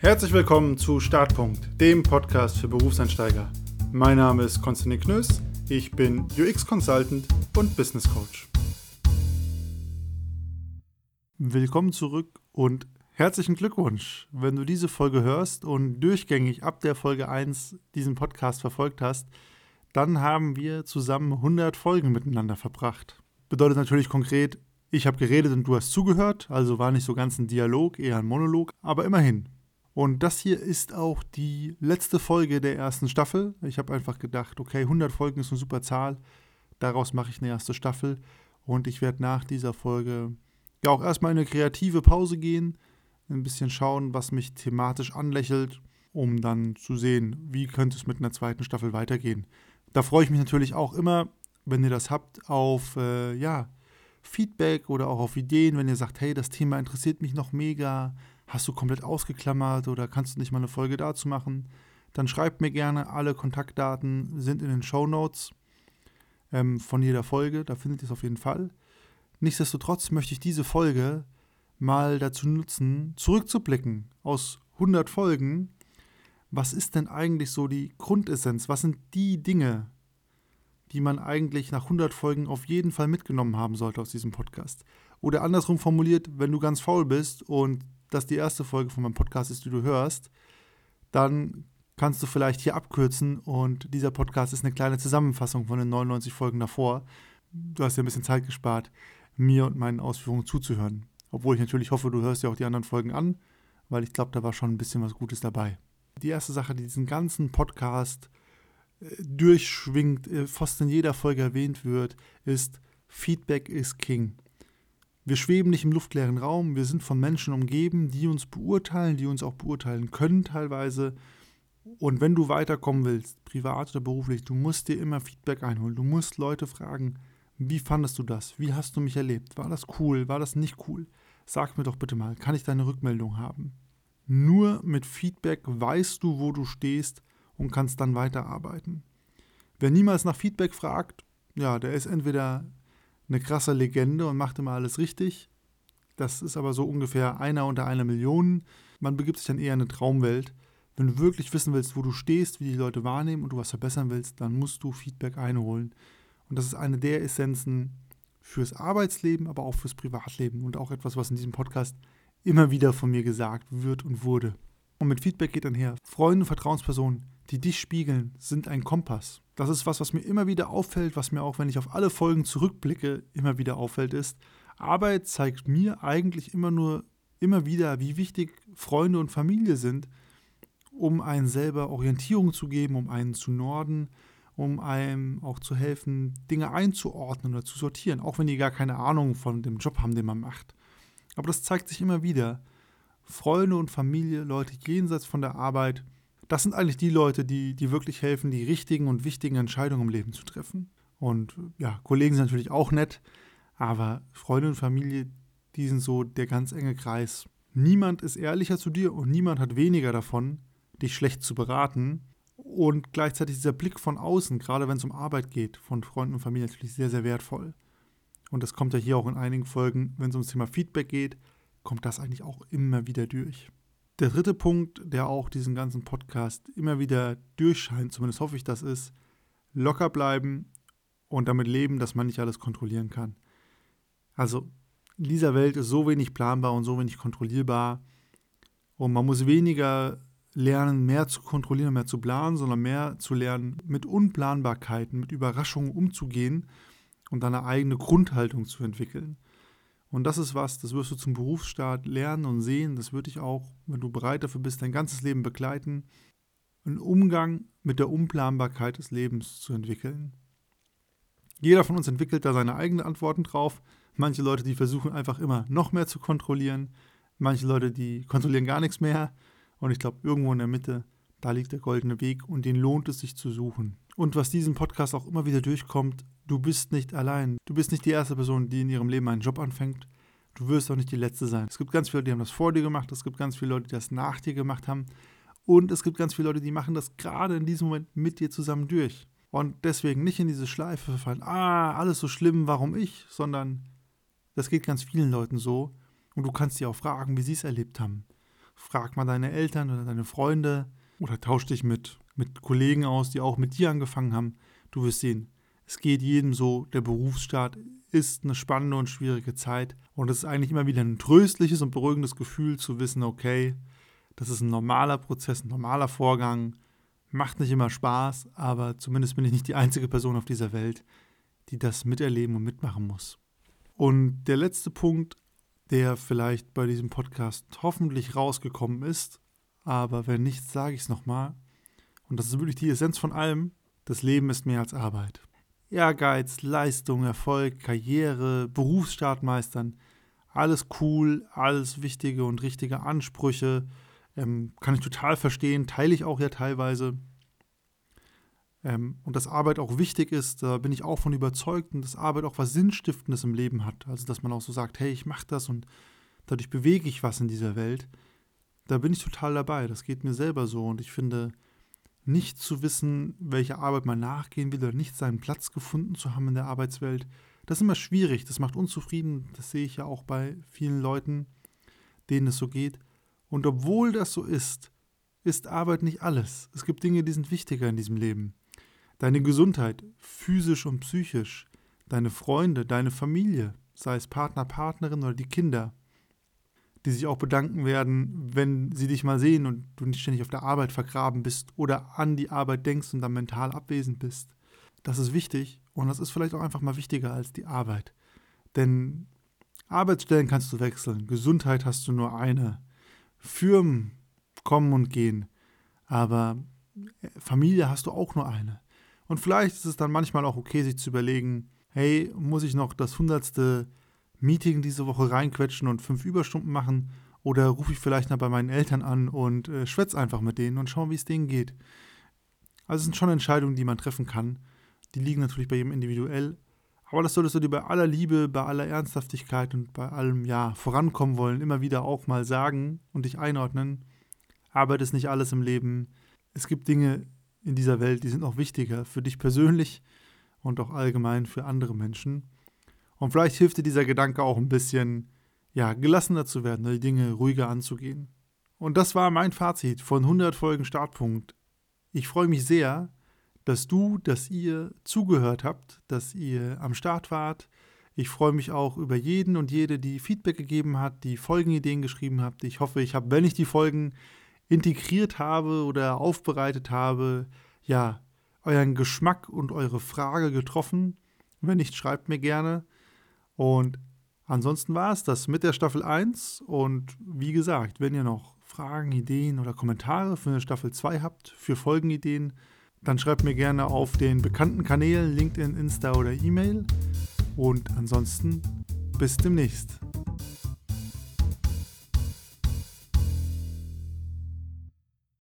Herzlich willkommen zu Startpunkt, dem Podcast für Berufseinsteiger. Mein Name ist Konstantin Knöss, ich bin UX-Consultant und Business Coach. Willkommen zurück und herzlichen Glückwunsch. Wenn du diese Folge hörst und durchgängig ab der Folge 1 diesen Podcast verfolgt hast, dann haben wir zusammen 100 Folgen miteinander verbracht. Bedeutet natürlich konkret, ich habe geredet und du hast zugehört, also war nicht so ganz ein Dialog, eher ein Monolog, aber immerhin. Und das hier ist auch die letzte Folge der ersten Staffel. Ich habe einfach gedacht, okay, 100 Folgen ist eine super Zahl. Daraus mache ich eine erste Staffel. Und ich werde nach dieser Folge ja auch erstmal in eine kreative Pause gehen, ein bisschen schauen, was mich thematisch anlächelt, um dann zu sehen, wie könnte es mit einer zweiten Staffel weitergehen. Da freue ich mich natürlich auch immer, wenn ihr das habt, auf äh, ja, Feedback oder auch auf Ideen, wenn ihr sagt, hey, das Thema interessiert mich noch mega, hast du komplett ausgeklammert oder kannst du nicht mal eine Folge dazu machen, dann schreibt mir gerne. Alle Kontaktdaten sind in den Show Notes ähm, von jeder Folge. Da findet ihr es auf jeden Fall. Nichtsdestotrotz möchte ich diese Folge mal dazu nutzen, zurückzublicken aus 100 Folgen. Was ist denn eigentlich so die Grundessenz? Was sind die Dinge, die man eigentlich nach 100 Folgen auf jeden Fall mitgenommen haben sollte aus diesem Podcast? Oder andersrum formuliert, wenn du ganz faul bist und das die erste Folge von meinem Podcast ist, die du hörst, dann kannst du vielleicht hier abkürzen und dieser Podcast ist eine kleine Zusammenfassung von den 99 Folgen davor. Du hast ja ein bisschen Zeit gespart, mir und meinen Ausführungen zuzuhören. Obwohl ich natürlich hoffe, du hörst ja auch die anderen Folgen an, weil ich glaube, da war schon ein bisschen was Gutes dabei. Die erste Sache, die diesen ganzen Podcast äh, durchschwingt, äh, fast in jeder Folge erwähnt wird, ist Feedback is King. Wir schweben nicht im luftleeren Raum, wir sind von Menschen umgeben, die uns beurteilen, die uns auch beurteilen können teilweise. Und wenn du weiterkommen willst, privat oder beruflich, du musst dir immer Feedback einholen. Du musst Leute fragen, wie fandest du das? Wie hast du mich erlebt? War das cool? War das nicht cool? Sag mir doch bitte mal, kann ich deine Rückmeldung haben? Nur mit Feedback weißt du, wo du stehst und kannst dann weiterarbeiten. Wer niemals nach Feedback fragt, ja, der ist entweder eine krasse Legende und macht immer alles richtig. Das ist aber so ungefähr einer unter einer Million. Man begibt sich dann eher in eine Traumwelt. Wenn du wirklich wissen willst, wo du stehst, wie die Leute wahrnehmen und du was verbessern willst, dann musst du Feedback einholen. Und das ist eine der Essenzen fürs Arbeitsleben, aber auch fürs Privatleben und auch etwas, was in diesem Podcast immer wieder von mir gesagt wird und wurde. Und mit Feedback geht dann her. Freunde und Vertrauenspersonen, die dich spiegeln, sind ein Kompass. Das ist was, was mir immer wieder auffällt, was mir auch, wenn ich auf alle Folgen zurückblicke, immer wieder auffällt, ist, Arbeit zeigt mir eigentlich immer nur, immer wieder, wie wichtig Freunde und Familie sind, um einen selber Orientierung zu geben, um einen zu norden, um einem auch zu helfen, Dinge einzuordnen oder zu sortieren, auch wenn die gar keine Ahnung von dem Job haben, den man macht. Aber das zeigt sich immer wieder. Freunde und Familie, Leute jenseits von der Arbeit, das sind eigentlich die Leute, die, die wirklich helfen, die richtigen und wichtigen Entscheidungen im Leben zu treffen. Und ja, Kollegen sind natürlich auch nett, aber Freunde und Familie, die sind so der ganz enge Kreis. Niemand ist ehrlicher zu dir und niemand hat weniger davon, dich schlecht zu beraten. Und gleichzeitig dieser Blick von außen, gerade wenn es um Arbeit geht, von Freunden und Familie natürlich sehr, sehr wertvoll. Und das kommt ja hier auch in einigen Folgen, wenn es ums Thema Feedback geht, kommt das eigentlich auch immer wieder durch. Der dritte Punkt, der auch diesen ganzen Podcast immer wieder durchscheint, zumindest hoffe ich das ist, locker bleiben und damit leben, dass man nicht alles kontrollieren kann. Also in dieser Welt ist so wenig planbar und so wenig kontrollierbar und man muss weniger lernen, mehr zu kontrollieren, mehr zu planen, sondern mehr zu lernen, mit Unplanbarkeiten, mit Überraschungen umzugehen und eine eigene Grundhaltung zu entwickeln. Und das ist was, das wirst du zum Berufsstart lernen und sehen. Das wird dich auch, wenn du bereit dafür bist, dein ganzes Leben begleiten, einen Umgang mit der Unplanbarkeit des Lebens zu entwickeln. Jeder von uns entwickelt da seine eigenen Antworten drauf. Manche Leute, die versuchen einfach immer noch mehr zu kontrollieren. Manche Leute, die kontrollieren gar nichts mehr. Und ich glaube, irgendwo in der Mitte, da liegt der goldene Weg und den lohnt es sich zu suchen. Und was diesen Podcast auch immer wieder durchkommt, du bist nicht allein. Du bist nicht die erste Person, die in ihrem Leben einen Job anfängt. Du wirst auch nicht die letzte sein. Es gibt ganz viele, die haben das vor dir gemacht. Es gibt ganz viele Leute, die das nach dir gemacht haben. Und es gibt ganz viele Leute, die machen das gerade in diesem Moment mit dir zusammen durch. Und deswegen nicht in diese Schleife verfallen, ah, alles so schlimm, warum ich, sondern das geht ganz vielen Leuten so. Und du kannst sie auch fragen, wie sie es erlebt haben. frag mal deine Eltern oder deine Freunde oder tausch dich mit, mit Kollegen aus, die auch mit dir angefangen haben. Du wirst sehen, es geht jedem so, der Berufsstart ist eine spannende und schwierige Zeit. Und es ist eigentlich immer wieder ein tröstliches und beruhigendes Gefühl zu wissen, okay, das ist ein normaler Prozess, ein normaler Vorgang. Macht nicht immer Spaß, aber zumindest bin ich nicht die einzige Person auf dieser Welt, die das miterleben und mitmachen muss. Und der letzte Punkt, der vielleicht bei diesem Podcast hoffentlich rausgekommen ist, aber wenn nicht, sage ich es nochmal. Und das ist wirklich die Essenz von allem. Das Leben ist mehr als Arbeit. Ehrgeiz, Leistung, Erfolg, Karriere, Berufsstart meistern. Alles cool, alles wichtige und richtige Ansprüche. Ähm, kann ich total verstehen, teile ich auch ja teilweise. Ähm, und dass Arbeit auch wichtig ist, da bin ich auch von überzeugt und dass Arbeit auch was Sinnstiftendes im Leben hat. Also dass man auch so sagt, hey, ich mache das und dadurch bewege ich was in dieser Welt. Da bin ich total dabei. Das geht mir selber so und ich finde, nicht zu wissen, welche Arbeit man nachgehen will oder nicht seinen Platz gefunden zu haben in der Arbeitswelt, das ist immer schwierig. Das macht unzufrieden. Das sehe ich ja auch bei vielen Leuten, denen es so geht. Und obwohl das so ist, ist Arbeit nicht alles. Es gibt Dinge, die sind wichtiger in diesem Leben. Deine Gesundheit, physisch und psychisch, deine Freunde, deine Familie, sei es Partner, Partnerin oder die Kinder, die sich auch bedanken werden, wenn sie dich mal sehen und du nicht ständig auf der Arbeit vergraben bist oder an die Arbeit denkst und dann mental abwesend bist. Das ist wichtig und das ist vielleicht auch einfach mal wichtiger als die Arbeit. Denn Arbeitsstellen kannst du wechseln, Gesundheit hast du nur eine, Firmen kommen und gehen, aber Familie hast du auch nur eine. Und vielleicht ist es dann manchmal auch okay, sich zu überlegen, hey, muss ich noch das hundertste Meeting diese Woche reinquetschen und fünf Überstunden machen? Oder rufe ich vielleicht mal bei meinen Eltern an und äh, schwätze einfach mit denen und schaue, wie es denen geht? Also es sind schon Entscheidungen, die man treffen kann. Die liegen natürlich bei jedem individuell. Aber das solltest du dir bei aller Liebe, bei aller Ernsthaftigkeit und bei allem, ja, vorankommen wollen, immer wieder auch mal sagen und dich einordnen. Arbeit ist nicht alles im Leben. Es gibt Dinge in dieser Welt, die sind noch wichtiger für dich persönlich und auch allgemein für andere Menschen. Und vielleicht hilft dir dieser Gedanke auch ein bisschen, ja, gelassener zu werden, die Dinge ruhiger anzugehen. Und das war mein Fazit von 100 Folgen Startpunkt. Ich freue mich sehr, dass du, dass ihr zugehört habt, dass ihr am Start wart. Ich freue mich auch über jeden und jede, die Feedback gegeben hat, die Folgenideen geschrieben habt. Ich hoffe, ich habe, wenn ich die Folgen integriert habe oder aufbereitet habe, ja, euren Geschmack und eure Frage getroffen. Wenn nicht, schreibt mir gerne. Und ansonsten war es das mit der Staffel 1. Und wie gesagt, wenn ihr noch Fragen, Ideen oder Kommentare für eine Staffel 2 habt, für Folgenideen, dann schreibt mir gerne auf den bekannten Kanälen LinkedIn, Insta oder E-Mail. Und ansonsten bis demnächst.